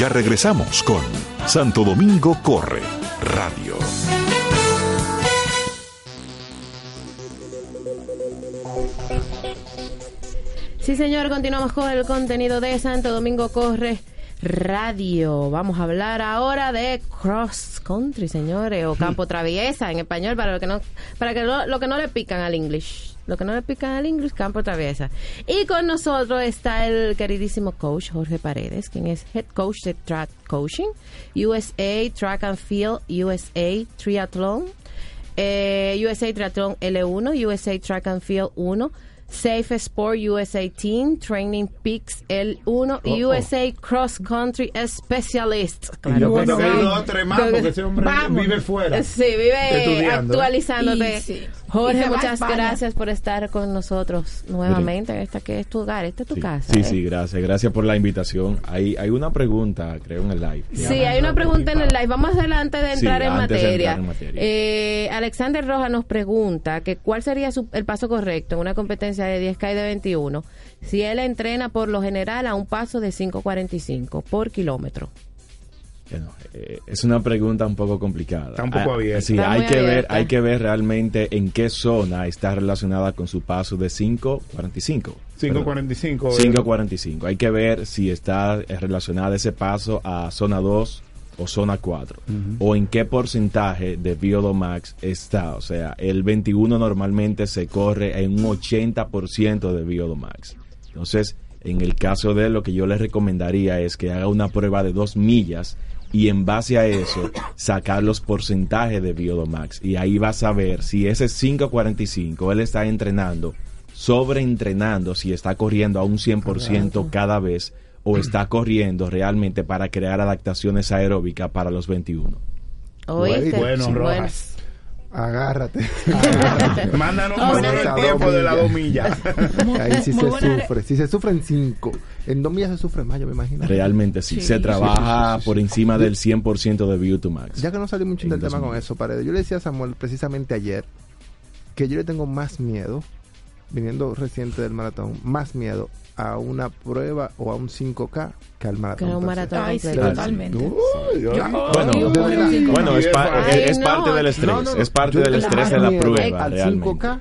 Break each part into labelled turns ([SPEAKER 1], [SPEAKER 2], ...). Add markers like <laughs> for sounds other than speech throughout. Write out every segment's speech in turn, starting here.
[SPEAKER 1] Ya regresamos con Santo Domingo Corre Radio.
[SPEAKER 2] Sí, señor, continuamos con el contenido de Santo Domingo Corre Radio. Vamos a hablar ahora de cross country, señores, o campo traviesa en español para lo que no para que lo, que no le pican al English. Lo que no le pican al English, campo traviesa. Y con nosotros está el queridísimo coach Jorge Paredes, quien es head coach de track coaching, USA Track and Field, USA Triathlon, eh, USA Triathlon L1, USA Track and Field 1 Safe Sport USA Team, Training Peaks L1 y USA Cross Country Specialist.
[SPEAKER 3] Claro yo cuando que dos tres más porque ese hombre vive fuera.
[SPEAKER 2] Sí, vive ¿eh? actualizándote. Jorge, muchas gracias por estar con nosotros nuevamente. Esta que es tu hogar, esta es tu casa.
[SPEAKER 4] Sí,
[SPEAKER 2] ¿eh?
[SPEAKER 4] sí, gracias. Gracias por la invitación. Hay, hay una pregunta, creo, en el live.
[SPEAKER 2] Sí, hay una pregunta en el live. Vamos adelante de entrar, en, materia. Eh, Alexander Roja nos pregunta que cuál sería el paso correcto en una competencia de 10K y de 21 si él entrena por lo general a un paso de 5.45 por kilómetro.
[SPEAKER 4] Eh, es una pregunta un poco complicada.
[SPEAKER 3] Está un poco ah, abierta.
[SPEAKER 4] Sí, hay que ver, hay que ver realmente en qué zona está relacionada con su paso de 5.45.
[SPEAKER 3] 5.45.
[SPEAKER 4] 5.45. Hay que ver si está relacionada ese paso a zona 2 o zona 4 o en qué porcentaje de Biodomax está. O sea, el 21 normalmente se corre en un 80% de Biodomax. Entonces, en el caso de él, lo que yo le recomendaría es que haga una prueba de dos millas y en base a eso sacar los porcentajes de Biodomax. Y ahí vas a ver si ese 5.45 él está entrenando, sobreentrenando, si está corriendo a un 100% cada vez o está corriendo realmente para crear adaptaciones aeróbicas para los 21.
[SPEAKER 2] Oíste,
[SPEAKER 3] bueno,
[SPEAKER 2] Rojas.
[SPEAKER 3] Agárrate. Agárrate. <laughs> Mándanos el tiempo de la dos millas. <laughs>
[SPEAKER 5] Ahí sí se sufre. Si se sufre en cinco, en dos millas se sufre más, yo me imagino.
[SPEAKER 4] Realmente sí. se trabaja por encima del 100% de View to Max.
[SPEAKER 5] Ya que no salí mucho del tema con eso, Paredes. Yo le decía a Samuel precisamente ayer que yo le tengo más miedo, viniendo reciente del maratón, más miedo a una prueba o a un 5K que al maratón.
[SPEAKER 2] Que un maratón
[SPEAKER 6] Ay, sí, totalmente.
[SPEAKER 4] bueno, bueno, es, es parte del estrés, es parte del estrés de la prueba.
[SPEAKER 5] Al 5K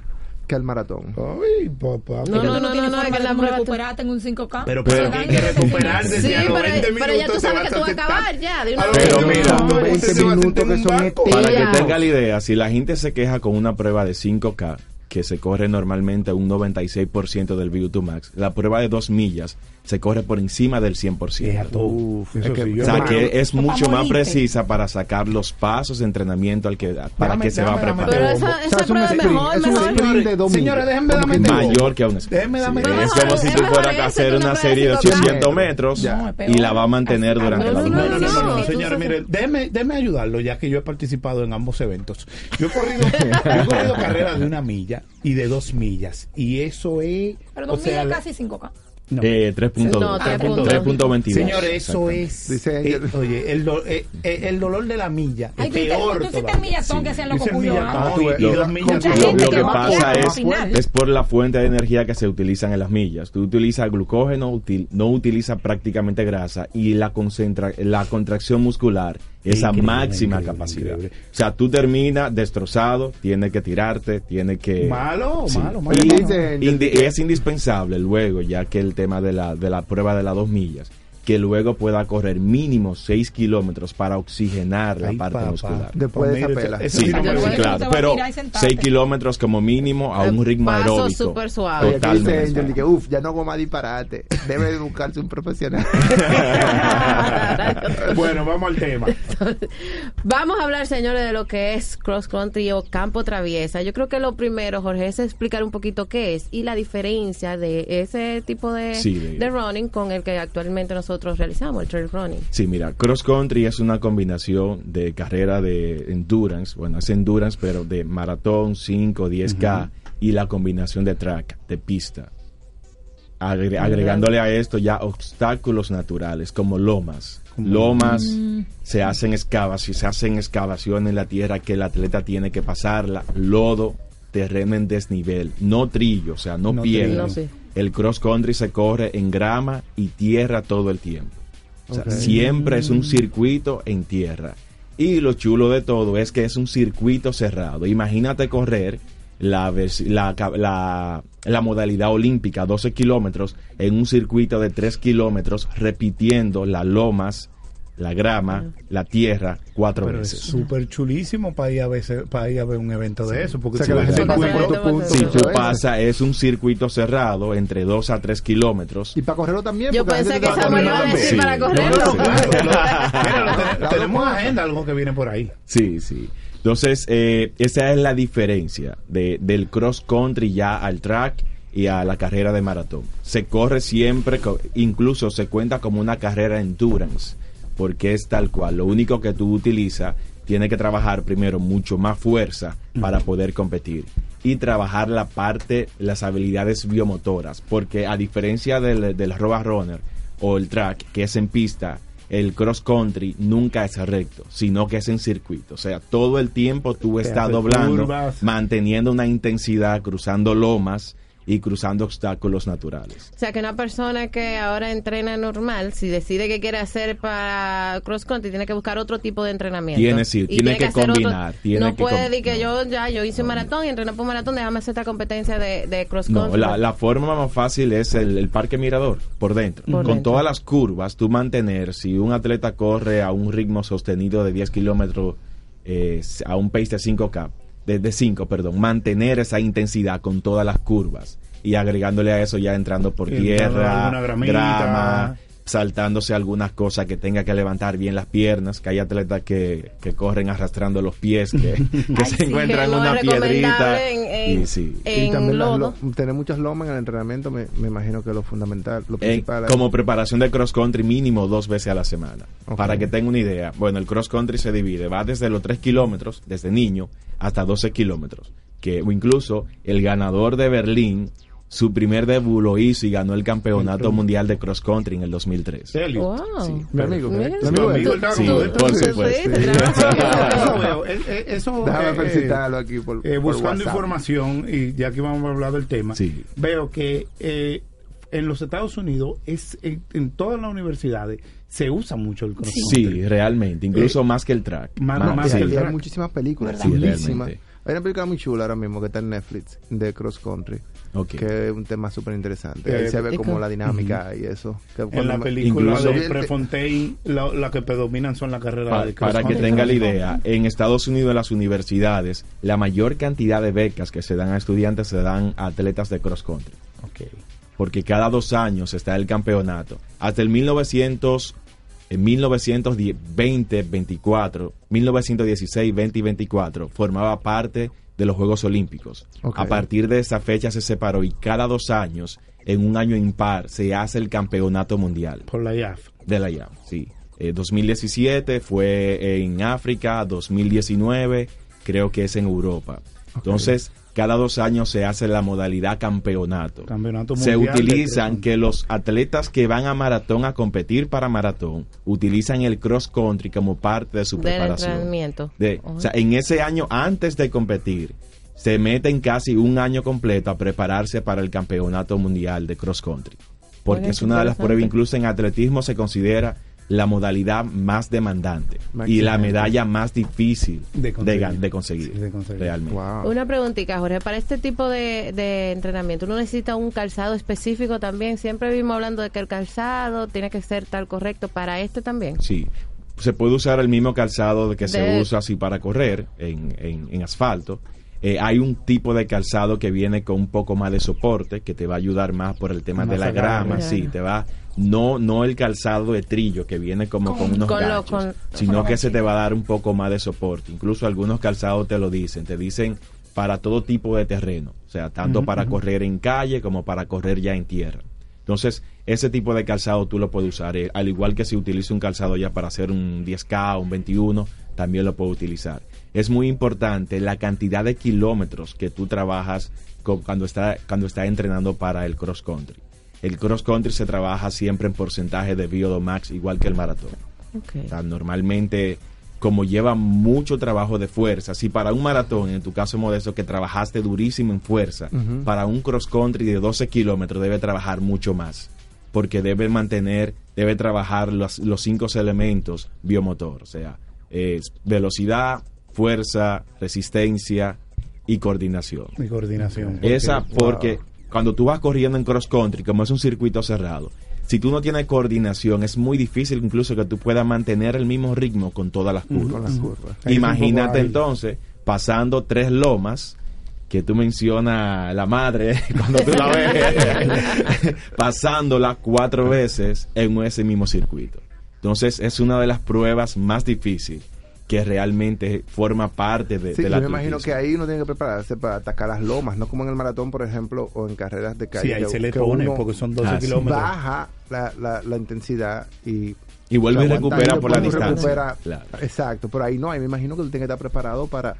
[SPEAKER 5] que al maratón.
[SPEAKER 3] Ay, papá.
[SPEAKER 6] No, no, no, no, no, es que la prueba recuperarte en un 5K.
[SPEAKER 3] Pero, pero hay que recuperarse.
[SPEAKER 2] Sí, pero, pero ya tú sabes que tú vas a acabar ya. De una
[SPEAKER 4] pero mira,
[SPEAKER 5] 20 minutos que son
[SPEAKER 4] Para que tenga la idea, si la gente se queja con una prueba de 5K, que se corre normalmente un 96% del VO2 Max. La prueba de dos millas se corre por encima del 100%.
[SPEAKER 3] Uf,
[SPEAKER 4] es que, o sea, que es mucho más precisa para sacar los pasos de entrenamiento al que para que se va a preparar.
[SPEAKER 2] Pero esa, esa prueba es mejor, es un
[SPEAKER 3] sprint de dos Señores, déjenme darme
[SPEAKER 4] mayor que a un sprint.
[SPEAKER 3] Déjenme darme
[SPEAKER 4] sí, es como si tú fueras a hacer una serie de 800 metros y la va a mantener durante la
[SPEAKER 3] No, no, no, no, señores, mire, déjeme, déjeme ayudarlo ya que yo he participado en ambos eventos. Yo he corrido, yo he corrido <laughs> carreras de una milla y de dos millas y eso es...
[SPEAKER 6] Pero dos millas casi 5K.
[SPEAKER 4] No. Eh, 3.22.
[SPEAKER 3] Señores, eso es. Dice eh, oye, el, do, eh, eh, el dolor de la milla. Ay, peor.
[SPEAKER 6] Tú, tú millatón que sean los copullos.
[SPEAKER 4] Lo que pasa es, es por la fuente de energía que se utilizan en las millas. Tú utilizas glucógeno, no utilizas prácticamente grasa y la, concentra, la contracción muscular esa máxima capacidad. O sea, tú terminas destrozado, tienes que tirarte, tienes que...
[SPEAKER 3] Malo, malo, malo.
[SPEAKER 4] Y, es indispensable luego, ya que el tema de la, de la prueba de las dos millas, que luego pueda correr mínimo 6 kilómetros para oxigenar la parte muscular.
[SPEAKER 5] Después de esa pela.
[SPEAKER 4] Sí, claro, pero 6 kilómetros como mínimo a un ritmo aeróbico.
[SPEAKER 2] súper suave.
[SPEAKER 5] Totalmente. Yo dije, uff, ya no hago más disparate. Debe de buscarse un profesional. <laughs> <laughs>
[SPEAKER 3] bueno, vamos al tema. <laughs>
[SPEAKER 2] vamos a hablar, señores, de lo que es cross country o campo traviesa. Yo creo que lo primero, Jorge, es explicar un poquito qué es y la diferencia de ese tipo de, de running con el que actualmente nosotros realizamos, el trail running.
[SPEAKER 4] Sí, mira, cross country es una combinación de carrera de endurance, bueno, es endurance, pero de maratón, 5, 10K y la combinación de track, de pista. Agregándole a esto ya obstáculos naturales como lomas. Lomas, mm. se hacen excavaciones, se hacen excavaciones en la tierra que el atleta tiene que pasarla, lodo, terreno en desnivel, no trillo, o sea, no, piedra. El cross country se corre en grama y tierra todo el tiempo. O sea, siempre es un circuito en tierra. Y lo chulo de todo es que es un circuito cerrado. Imagínate correr la, la, la- la modalidad olímpica, 12 kilómetros, en un circuito de 3 kilómetros, repitiendo las lomas, la grama, la tierra, cuatro
[SPEAKER 3] Pero es
[SPEAKER 4] veces.
[SPEAKER 3] súper chulísimo para ir, a ver, para ir a ver un evento de eso. Porque
[SPEAKER 5] O sea,
[SPEAKER 3] si
[SPEAKER 5] la gente.
[SPEAKER 4] Si tú
[SPEAKER 5] es.
[SPEAKER 4] pasas, es un circuito cerrado entre 2 a 3 kilómetros.
[SPEAKER 5] Y para correrlo también.
[SPEAKER 2] Yo pensé que
[SPEAKER 5] te va
[SPEAKER 2] Samuel iba a decir para correrlo.
[SPEAKER 3] no, claro, tenemos agenda, algo que viene por ahí.
[SPEAKER 4] Sí, sí. Entonces, eh, esa es la diferencia de, del cross country ya al track y a la carrera de maratón. Se corre siempre, incluso se cuenta como una carrera endurance, porque es tal cual. Lo único que tú utilizas, tiene que trabajar primero mucho más fuerza para poder competir y trabajar la parte, las habilidades biomotoras, porque a diferencia del, del road runner o el track, que es en pista, el cross country nunca es recto, sino que es en circuito. O sea, todo el tiempo tú estás doblando,
[SPEAKER 3] curvas.
[SPEAKER 4] manteniendo una intensidad, cruzando lomas y cruzando obstáculos naturales.
[SPEAKER 2] O sea, que una persona que ahora entrena normal, si decide que quiere hacer para cross country, tiene que buscar otro tipo de entrenamiento.
[SPEAKER 4] Tiene, sí,
[SPEAKER 2] Y
[SPEAKER 4] tiene que combinar, tiene
[SPEAKER 2] no
[SPEAKER 4] que
[SPEAKER 2] puede
[SPEAKER 4] com-
[SPEAKER 2] decir que
[SPEAKER 4] no.
[SPEAKER 2] yo ya yo hice un maratón y entrené por un maratón, déjame hacer esta competencia de, de cross
[SPEAKER 4] No,
[SPEAKER 2] country.
[SPEAKER 4] la, la forma más fácil es el, el parque mirador, por dentro.
[SPEAKER 2] Por
[SPEAKER 4] Con
[SPEAKER 2] dentro.
[SPEAKER 4] todas las curvas, tú mantener, si un atleta corre a un ritmo sostenido de 10 kilómetros, eh, a un pace de 5K, de, de 5, perdón, mantener esa intensidad con todas las curvas y agregándole a eso ya entrando por tierra,
[SPEAKER 3] gramita.
[SPEAKER 4] grama, saltándose algunas cosas que tenga que levantar bien las piernas, que hay atletas que, que corren arrastrando los pies, que, <laughs> que
[SPEAKER 2] Ay,
[SPEAKER 4] se
[SPEAKER 2] sí,
[SPEAKER 4] encuentran
[SPEAKER 2] que
[SPEAKER 4] una
[SPEAKER 2] es
[SPEAKER 4] piedrita.
[SPEAKER 2] recomendable en- en-
[SPEAKER 4] y sí.
[SPEAKER 2] en
[SPEAKER 5] y también las
[SPEAKER 2] lodo.
[SPEAKER 5] lo- tener muchas lomas en el entrenamiento, me, me imagino que lo fundamental, lo principal. es-
[SPEAKER 4] como preparación de cross country mínimo dos veces a la semana. Para que tenga una idea, bueno, el cross country se divide, va desde los 3 kilómetros, desde niño, hasta 12 kilómetros. Que o incluso el ganador de Berlín, su primer debut lo hizo y ganó el campeonato mundial de cross country en el 2003.
[SPEAKER 3] Elliot.
[SPEAKER 2] Wow.
[SPEAKER 4] Sí.
[SPEAKER 5] mi amigo,
[SPEAKER 2] Mira,
[SPEAKER 5] mi amigo,
[SPEAKER 3] el
[SPEAKER 4] Sí, por supuesto.
[SPEAKER 2] Sí.
[SPEAKER 3] Eso <laughs> eh, eh,
[SPEAKER 5] Déjame
[SPEAKER 3] eh,
[SPEAKER 5] felicitarlo aquí por,
[SPEAKER 3] eh,
[SPEAKER 5] por
[SPEAKER 3] buscando
[SPEAKER 5] WhatsApp.
[SPEAKER 3] información y ya que vamos a hablar del tema
[SPEAKER 4] Sí.
[SPEAKER 3] veo que eh, en los Estados Unidos es en, en todas las universidades se usa mucho el cross
[SPEAKER 4] Sí,
[SPEAKER 3] country.
[SPEAKER 4] realmente, incluso más que el track.
[SPEAKER 3] más-
[SPEAKER 4] Más-
[SPEAKER 3] más
[SPEAKER 4] sí.
[SPEAKER 3] que el
[SPEAKER 5] hay
[SPEAKER 3] track.
[SPEAKER 5] muchísimas películas,
[SPEAKER 4] Sí.
[SPEAKER 5] Hay una película muy chula ahora mismo que está en Netflix de cross country, Que es un tema súper interesante.
[SPEAKER 3] Eh,
[SPEAKER 5] Ahí se ve como la dinámica y eso. Que
[SPEAKER 3] en la película
[SPEAKER 4] incluso-
[SPEAKER 3] de Prefontaine la, la que predominan son las carreras
[SPEAKER 4] Pa-
[SPEAKER 3] de cross
[SPEAKER 4] para que tenga la idea, en Estados Unidos en las universidades, la mayor cantidad de becas que se dan a estudiantes se dan a atletas de cross country.
[SPEAKER 3] Ok.
[SPEAKER 4] porque cada dos años está el campeonato. Hasta el 1900, en 1920, 24, 1916, 20 y 24 formaba parte de los Juegos Olímpicos. A partir de esa fecha se separó y cada dos años, en un año impar, se hace el campeonato mundial
[SPEAKER 3] por la IAF
[SPEAKER 4] de la IAM. Sí. Eh, 2017 fue en África, 2019 creo que es en Europa. Entonces, cada dos años se hace la modalidad campeonato.
[SPEAKER 3] Campeonato
[SPEAKER 4] se
[SPEAKER 3] mundial de
[SPEAKER 4] utilizan que los atletas que van a maratón a competir para maratón utilizan el cross country como parte de su
[SPEAKER 2] Del
[SPEAKER 4] preparación.
[SPEAKER 2] entrenamiento.
[SPEAKER 4] De- o sea, en ese año antes de competir, se meten casi un año completo a prepararse para el campeonato mundial de cross country. Porque
[SPEAKER 2] Oye,
[SPEAKER 4] es una de las pruebas, incluso en atletismo se considera la modalidad más demandante y la medalla más difícil
[SPEAKER 3] De conseguir.
[SPEAKER 4] gan- de conseguir,
[SPEAKER 3] Sí, de conseguir.
[SPEAKER 4] realmente.
[SPEAKER 5] Wow.
[SPEAKER 2] Una preguntita, Jorge, para este tipo de, de entrenamiento, ¿uno necesita un calzado específico también? Siempre vimos hablando de que el calzado tiene que ser tal correcto para este también.
[SPEAKER 4] Sí. Se puede usar el mismo calzado de que se usa así para correr en, en- en asfalto. Eh, hay un tipo de calzado que viene con un poco más de soporte que te va a ayudar más por el tema
[SPEAKER 3] Más
[SPEAKER 4] de la grama, sí, te va no no el calzado de trillo que viene como con,
[SPEAKER 6] Con-
[SPEAKER 4] unos
[SPEAKER 2] con lo-
[SPEAKER 4] ganchos,
[SPEAKER 2] con-
[SPEAKER 4] sino
[SPEAKER 6] con
[SPEAKER 4] que se te va a dar un poco más de soporte. Incluso algunos calzados te lo dicen, te dicen para todo tipo de terreno, o sea, tanto para correr en calle como para correr ya en tierra. Entonces, ese tipo de calzado tú lo puedes usar, eh, al igual que si utiliza un calzado ya para hacer un 10K, un 21, también lo puedes utilizar. Es muy importante la cantidad de kilómetros que tú trabajas cuando está cuando está entrenando para el cross country. El cross country se trabaja siempre en porcentaje de Biodomax igual que el maratón.
[SPEAKER 2] Ok.
[SPEAKER 4] O sea, normalmente, como lleva mucho trabajo de fuerza, si para un maratón, en tu caso modesto, que trabajaste durísimo en fuerza, para un cross country de 12 kilómetros debe trabajar mucho más. porque debe mantener, debe trabajar los, los cinco elementos biomotor, o sea, velocidad, fuerza, resistencia y coordinación.
[SPEAKER 3] Mi coordinación.
[SPEAKER 4] Porque, Esa porque wow. cuando tú vas corriendo en cross country, como es un circuito cerrado, si tú no tienes coordinación, es muy difícil incluso que tú puedas mantener el mismo ritmo con todas las curvas. Con las curvas. Imagínate entonces pasando tres lomas que tú mencionas la madre <laughs> cuando tú la <laughs> ves <laughs> pasándola cuatro veces en ese mismo circuito. Entonces es una de las pruebas más difíciles que realmente forma parte de,
[SPEAKER 5] sí,
[SPEAKER 4] de la
[SPEAKER 5] yo me imagino que ahí uno tiene que prepararse para atacar las lomas, no como en el maratón, por ejemplo, o en carreras de calle.
[SPEAKER 3] Sí, ahí
[SPEAKER 5] que,
[SPEAKER 3] se le pone porque son 12 ah, kilómetros.
[SPEAKER 5] Baja la, la, la intensidad y
[SPEAKER 4] y vuelve y recupera por la distancia.
[SPEAKER 5] Recupera, claro. Exacto, pero ahí no, ahí me imagino que tú tienes que estar preparado para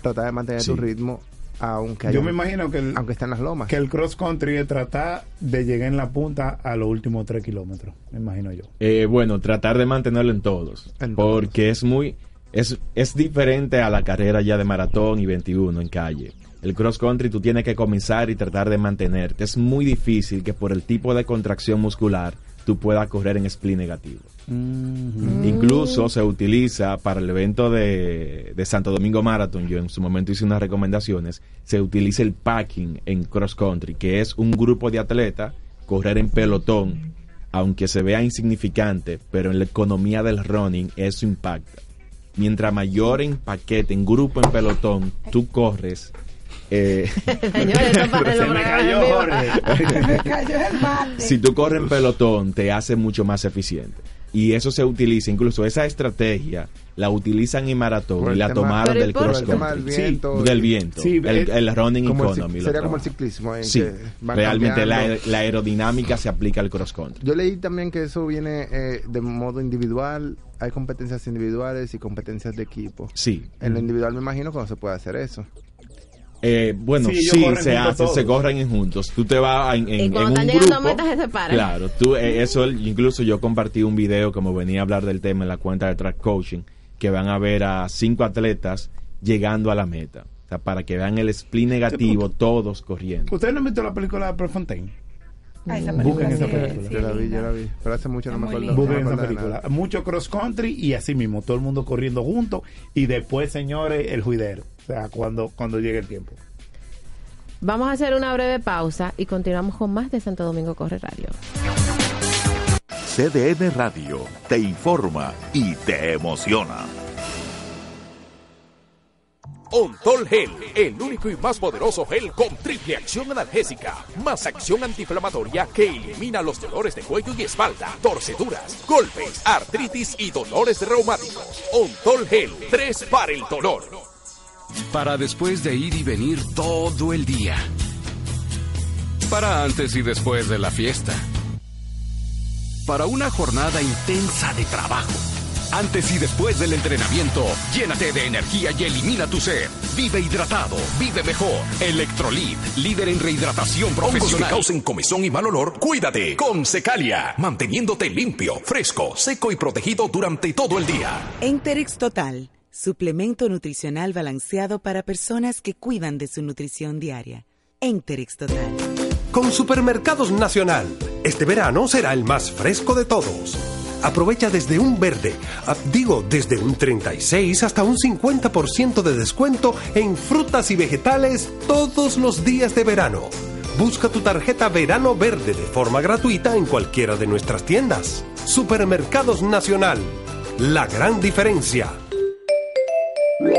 [SPEAKER 5] tratar de mantener sí. tu ritmo aunque haya,
[SPEAKER 3] yo me imagino que el,
[SPEAKER 5] aunque estén las lomas
[SPEAKER 3] que el cross country es tratar de llegar en la punta a los últimos tres kilómetros me imagino yo
[SPEAKER 4] eh, bueno tratar de mantenerlo en todos en porque todos. es muy es, es diferente a la carrera ya de maratón y 21 en calle. El cross country tú tienes que comenzar y tratar de mantenerte. Es muy difícil que por el tipo de contracción muscular tú puedas correr en split negativo. Mm -hmm. Incluso se utiliza para el evento de, de, Santo Domingo Marathon, yo en su momento hice unas recomendaciones, se utiliza el packing en cross country, que es un grupo de atletas correr en pelotón, aunque se vea insignificante, pero en la economía del running eso impacta. Mientras mayor en paquete, en grupo, en pelotón, tú corres, eh,
[SPEAKER 3] se me cayó,
[SPEAKER 6] me cayó el mate.
[SPEAKER 4] Si tú corres en pelotón, te hace mucho más eficiente y eso se utiliza, incluso esa estrategia la utilizan en maratón y la tema, tomaron del cross country.
[SPEAKER 5] Del viento,
[SPEAKER 4] sí, del viento. Sí, el, el, running economy.
[SPEAKER 5] El, sería como el ciclismo.
[SPEAKER 4] sí, realmente la, la, aerodinámica se aplica al cross country.
[SPEAKER 5] Yo leí también que eso viene eh, de modo individual. Hay competencias individuales y competencias de equipo.
[SPEAKER 4] Sí.
[SPEAKER 5] En lo individual me imagino que no se puede hacer eso.
[SPEAKER 4] Eh, bueno, sí, sí se hace, se corren juntos. Tú te vas en, en,
[SPEAKER 2] y cuando
[SPEAKER 4] en
[SPEAKER 2] están
[SPEAKER 4] un
[SPEAKER 2] llegando
[SPEAKER 4] grupo.
[SPEAKER 2] a metas se separan.
[SPEAKER 4] Claro, tú, eh, eso, incluso yo compartí un video como venía a hablar del tema en la cuenta de Track Coaching, que van a ver a cinco atletas llegando a la meta. O sea, para que vean el split negativo, todos corriendo.
[SPEAKER 3] ¿Ustedes no han visto la película de Prefontaine?
[SPEAKER 6] Ah, esa
[SPEAKER 3] Busquen esa película.
[SPEAKER 6] sí,
[SPEAKER 5] yo la vi, yo la vi. Pero hace mucho no me acuerdo.
[SPEAKER 3] Busquen esa película. Mucho cross country y así mismo, todo el mundo corriendo juntos y después, señores, el juidero. O sea, cuando, cuando llegue el tiempo.
[SPEAKER 2] Vamos a hacer una breve pausa y continuamos con más de Santo Domingo Corre Radio.
[SPEAKER 1] CDN Radio te informa y te emociona.
[SPEAKER 7] Ontol Gel, el único y más poderoso gel con triple acción analgésica, más acción antiinflamatoria que elimina los dolores de cuello y espalda, torceduras, golpes, artritis y dolores reumáticos. Ontol Gel, 3 para el dolor.
[SPEAKER 8] Para después de ir y venir todo el día. Para antes y después de la fiesta. Para una jornada intensa de trabajo. Antes y después del entrenamiento, llénate de energía y elimina tu sed. Vive hidratado, vive mejor. Electrolit, líder en rehidratación
[SPEAKER 7] Hongos que
[SPEAKER 8] profesional.
[SPEAKER 7] causen comezón y mal olor, cuídate con Secalia, manteniéndote limpio, fresco, seco y protegido durante todo el día.
[SPEAKER 9] Enterex Total, suplemento nutricional balanceado para personas que cuidan de su nutrición diaria. Enterex Total.
[SPEAKER 10] Con Supermercados Nacional, este verano será el más fresco de todos. Aprovecha desde un verde, ah, digo desde un 36 hasta un 50% de descuento en frutas y vegetales todos los días de verano. Busca tu tarjeta Verano Verde de forma gratuita en cualquiera de nuestras tiendas. Supermercados Nacional, la gran diferencia.
[SPEAKER 11] No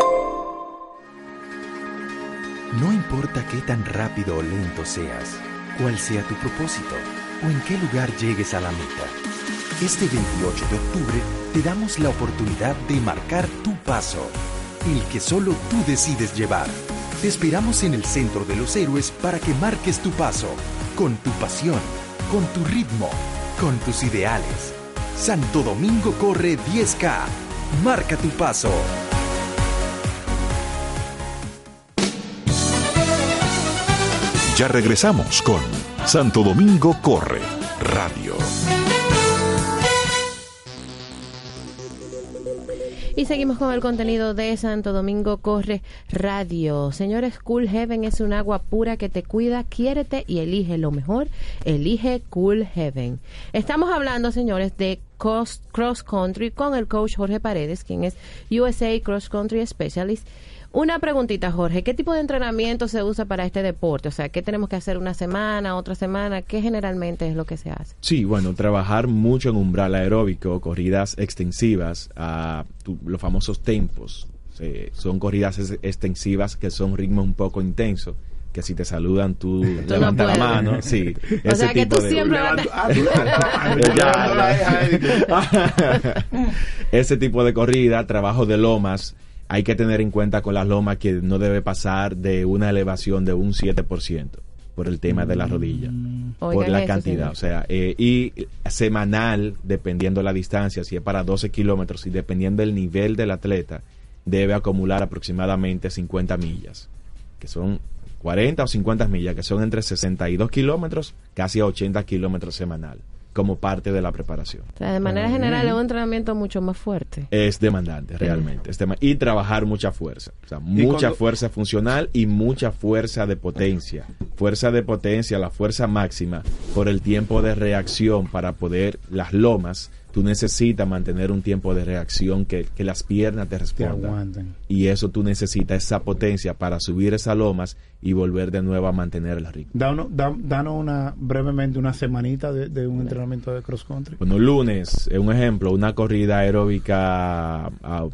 [SPEAKER 11] importa qué tan rápido o lento seas, cuál sea tu propósito o en qué lugar llegues a la meta. Este 28 de octubre te damos la oportunidad de marcar tu paso, el que solo tú decides llevar. Te esperamos en el Centro de los Héroes para que marques tu paso, con tu pasión, con tu ritmo, con tus ideales. Santo Domingo corre 10K. Marca tu paso.
[SPEAKER 1] Ya regresamos con Santo Domingo Corre Radio.
[SPEAKER 2] Y seguimos con el contenido de Santo Domingo Corre Radio. Señores, Cool Heaven es un agua pura que te cuida, quiérete y elige lo mejor. Elige Cool Heaven. Estamos hablando, señores, de cross, country con el coach Jorge Paredes, quien es USA Cross Country Specialist. Una preguntita, Jorge. ¿Qué tipo de entrenamiento se usa para este deporte? O sea, ¿qué tenemos que hacer una semana, otra semana? ¿Qué generalmente es lo que se hace?
[SPEAKER 4] Sí, bueno, trabajar mucho en umbral aeróbico, corridas extensivas, a tu- los famosos tempos. Son corridas ex- extensivas que son ritmo un poco intenso. Que si te saludan, tú,
[SPEAKER 2] no
[SPEAKER 4] levantas la mano. Sí,
[SPEAKER 2] O
[SPEAKER 4] ese
[SPEAKER 2] sea, que
[SPEAKER 4] tipo
[SPEAKER 2] tú
[SPEAKER 4] de-
[SPEAKER 2] siempre vas a- <laughs>
[SPEAKER 4] Ya, ya. <laughs> Ese tipo de corrida, trabajo de lomas, hay que tener en cuenta con las lomas que no debe pasar de una elevación de un 7% por el tema de la rodilla, por
[SPEAKER 2] Oigan
[SPEAKER 4] la
[SPEAKER 2] eso,
[SPEAKER 4] cantidad.
[SPEAKER 2] señor.
[SPEAKER 4] O sea, eh, y semanal, dependiendo la distancia, si es para 12 kilómetros y dependiendo del nivel del atleta, debe acumular aproximadamente 50 millas, que son 40 o 50 millas, que son entre 62 kilómetros, casi a 80 kilómetros semanal, como parte de la preparación.
[SPEAKER 2] O sea, de manera general es un entrenamiento mucho más fuerte.
[SPEAKER 4] Es demandante, realmente. Es dema- y trabajar mucha fuerza. O sea, mucha
[SPEAKER 3] cuando-
[SPEAKER 4] fuerza funcional y mucha fuerza de potencia. Fuerza de potencia, la fuerza máxima, por el tiempo de reacción para poder, las lomas, tú necesitas mantener un tiempo de reacción que, que las piernas te
[SPEAKER 3] Te
[SPEAKER 4] respondan.
[SPEAKER 3] aguanten.
[SPEAKER 4] y eso tú necesitas esa potencia para subir esas lomas y volver de nuevo a mantener el ritmo.
[SPEAKER 3] Danos, da- danos una, brevemente una semanita de, de un entrenamiento de cross country.
[SPEAKER 4] Bueno, lunes, un ejemplo, una corrida aeróbica a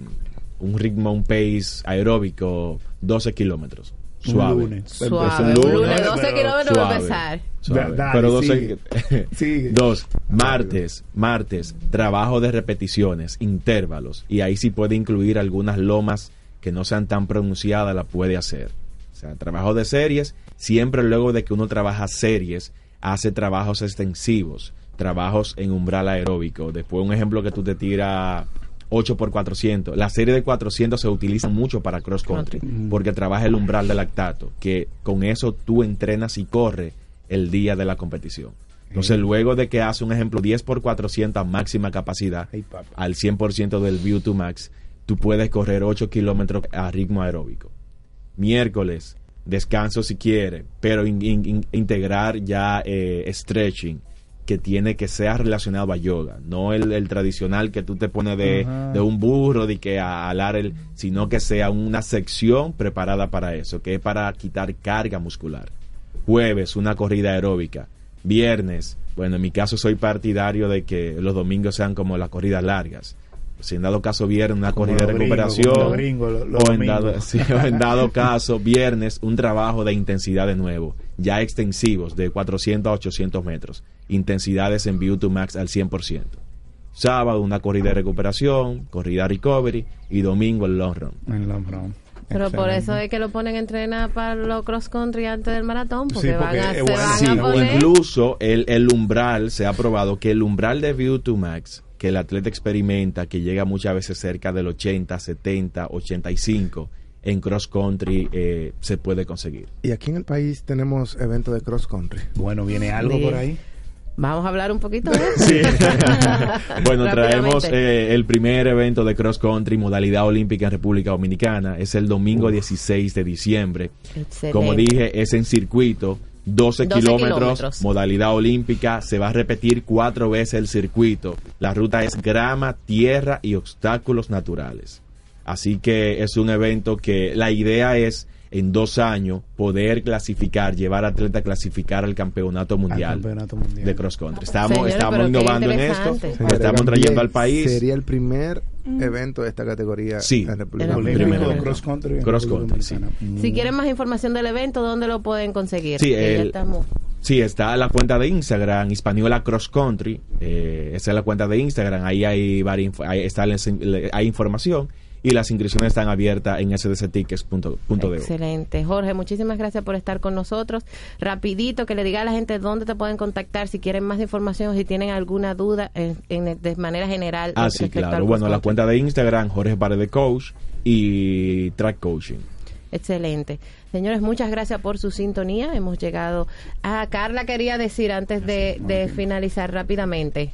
[SPEAKER 4] un ritmo, un pace aeróbico, 12 kilómetros.
[SPEAKER 3] Un
[SPEAKER 4] Suave.
[SPEAKER 3] lunes.
[SPEAKER 2] Suave.
[SPEAKER 4] Un
[SPEAKER 2] Un
[SPEAKER 4] lunes,
[SPEAKER 2] lunes, 12
[SPEAKER 4] pero
[SPEAKER 2] kilómetros va a empezar.
[SPEAKER 4] suave.
[SPEAKER 3] Dale,
[SPEAKER 4] pero 12 <laughs>
[SPEAKER 3] sigue. Sigue.
[SPEAKER 4] Dos, martes, martes, trabajo de repeticiones, intervalos. Y ahí sí puede incluir algunas lomas que no sean tan pronunciadas, la puede hacer. O sea, trabajo de series, siempre luego de que uno trabaja series, hace trabajos extensivos, trabajos en umbral aeróbico. Después un ejemplo que tú te tiras 8 por 400. La serie de 400 se utiliza mucho para cross country porque trabaja el umbral del lactato, que con eso tú entrenas y corres el día de la competición. Entonces, luego de que hace un ejemplo 10 por 400 a máxima capacidad, al 100% del View to Max, tú puedes correr 8 kilómetros a ritmo aeróbico. Miércoles, descanso si quiere, pero in- in- in- integrar ya eh, stretching, que tiene que ser relacionado a yoga, no el, el tradicional que tú te pones de un burro, de que a alar el, sino que sea una sección preparada para eso, que es para quitar carga muscular. Jueves, una corrida aeróbica. Viernes, bueno, en mi caso soy partidario de que los domingos sean como las corridas largas. Si en dado caso viernes una
[SPEAKER 3] Como
[SPEAKER 4] corrida de recuperación
[SPEAKER 3] los
[SPEAKER 4] o, en dado, sí, o en dado <laughs> caso viernes un trabajo de intensidad de nuevo, ya extensivos de 400 a 800 metros, intensidades en View to Max al 100%. Sábado una corrida de recuperación, corrida recovery y domingo el long run.
[SPEAKER 3] En long run.
[SPEAKER 2] Pero por eso es que lo ponen a entrenar para los cross country antes del maratón, porque,
[SPEAKER 3] Sí, porque
[SPEAKER 2] van a, se
[SPEAKER 3] bueno.
[SPEAKER 2] van
[SPEAKER 4] Sí,
[SPEAKER 2] a poner...
[SPEAKER 4] incluso el, el umbral, se ha probado que el umbral de View to Max que el atleta experimenta, que llega muchas veces cerca del 80, 70, 85, en cross country eh, se puede conseguir.
[SPEAKER 5] Y aquí en el país tenemos eventos de cross country.
[SPEAKER 3] Bueno, viene algo
[SPEAKER 2] Sí.
[SPEAKER 3] por ahí.
[SPEAKER 2] Vamos a hablar un poquito de <laughs> eso.
[SPEAKER 4] Sí. <laughs> bueno, traemos eh, el primer evento de cross country modalidad olímpica en República Dominicana. Es el domingo 16 de diciembre.
[SPEAKER 2] Excelente.
[SPEAKER 4] Como dije, es en circuito. 12,
[SPEAKER 2] 12
[SPEAKER 4] kilómetros,
[SPEAKER 2] kilómetros.
[SPEAKER 4] modalidad olímpica, se va a repetir cuatro veces el circuito. La ruta es grama, tierra y obstáculos naturales. Así que es un evento que la idea es en dos años poder clasificar, llevar atletas a clasificar al campeonato mundial,
[SPEAKER 3] campeonato mundial.
[SPEAKER 4] de cross country. Estamos,
[SPEAKER 2] Señores,
[SPEAKER 4] estamos
[SPEAKER 2] pero qué
[SPEAKER 4] innovando en esto, lo estamos trayendo al país.
[SPEAKER 5] Sería el primer evento de esta categoría
[SPEAKER 4] Sí.
[SPEAKER 5] en República Dominicana.
[SPEAKER 4] Primer
[SPEAKER 3] Olímpico
[SPEAKER 4] evento.
[SPEAKER 3] cross country. en
[SPEAKER 4] Cross country, sí.
[SPEAKER 2] Si
[SPEAKER 3] Mm.
[SPEAKER 2] quieren más información del evento, ¿dónde lo pueden conseguir?
[SPEAKER 4] Sí, el-
[SPEAKER 2] estamos-
[SPEAKER 4] Sí, está la cuenta de Instagram, Hispaniola Cross Country. eh, esa es la cuenta de Instagram. Ahí hay, varias, info- ahí está la- hay información y las inscripciones están abiertas en sdctickets.de.
[SPEAKER 2] Excelente. Jorge, muchísimas gracias por estar con nosotros. Rapidito, que le diga a la gente dónde te pueden contactar si quieren más información, si tienen alguna duda en, en- de manera general.
[SPEAKER 4] Ah, sí, claro. Bueno, la cuenta de Instagram, Jorge Paredes Coach y Track Coaching.
[SPEAKER 2] Excelente. Señores, muchas gracias por su sintonía. Hemos llegado a Carla, quería decir antes de, de finalizar rápidamente.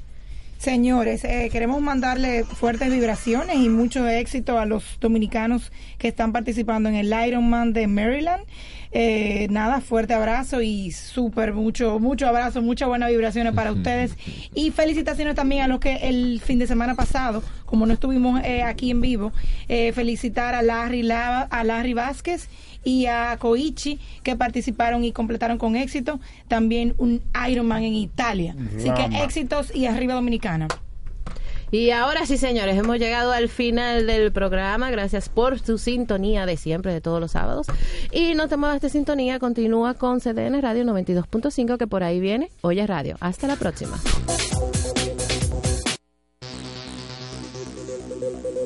[SPEAKER 6] Señores, eh, queremos mandarle fuertes vibraciones y mucho éxito a los dominicanos que están participando en el Ironman de Maryland. Eh, nada, fuerte abrazo y súper mucho, mucho abrazo, muchas buenas vibraciones <laughs> para ustedes. Y felicitaciones también a los que el fin de semana pasado, como no estuvimos eh, aquí en vivo, eh, felicitar a Larry, Lava, a Larry Vázquez y a Koichi que participaron y completaron con éxito también un Ironman en Italia. Así que éxitos y arriba Dominicana.
[SPEAKER 2] Y ahora sí, señores, hemos llegado al final del programa. Gracias por su sintonía de siempre, de todos los sábados. Y no te muevas de sintonía, continúa con CDN Radio 92.5, que por ahí viene Oye Radio. Hasta la próxima.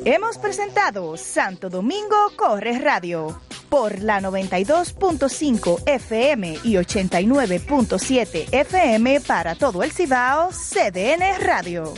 [SPEAKER 12] Hemos presentado Santo Domingo Corre Radio por la 92.5 FM y 89.7 FM para todo el Cibao, CDN Radio.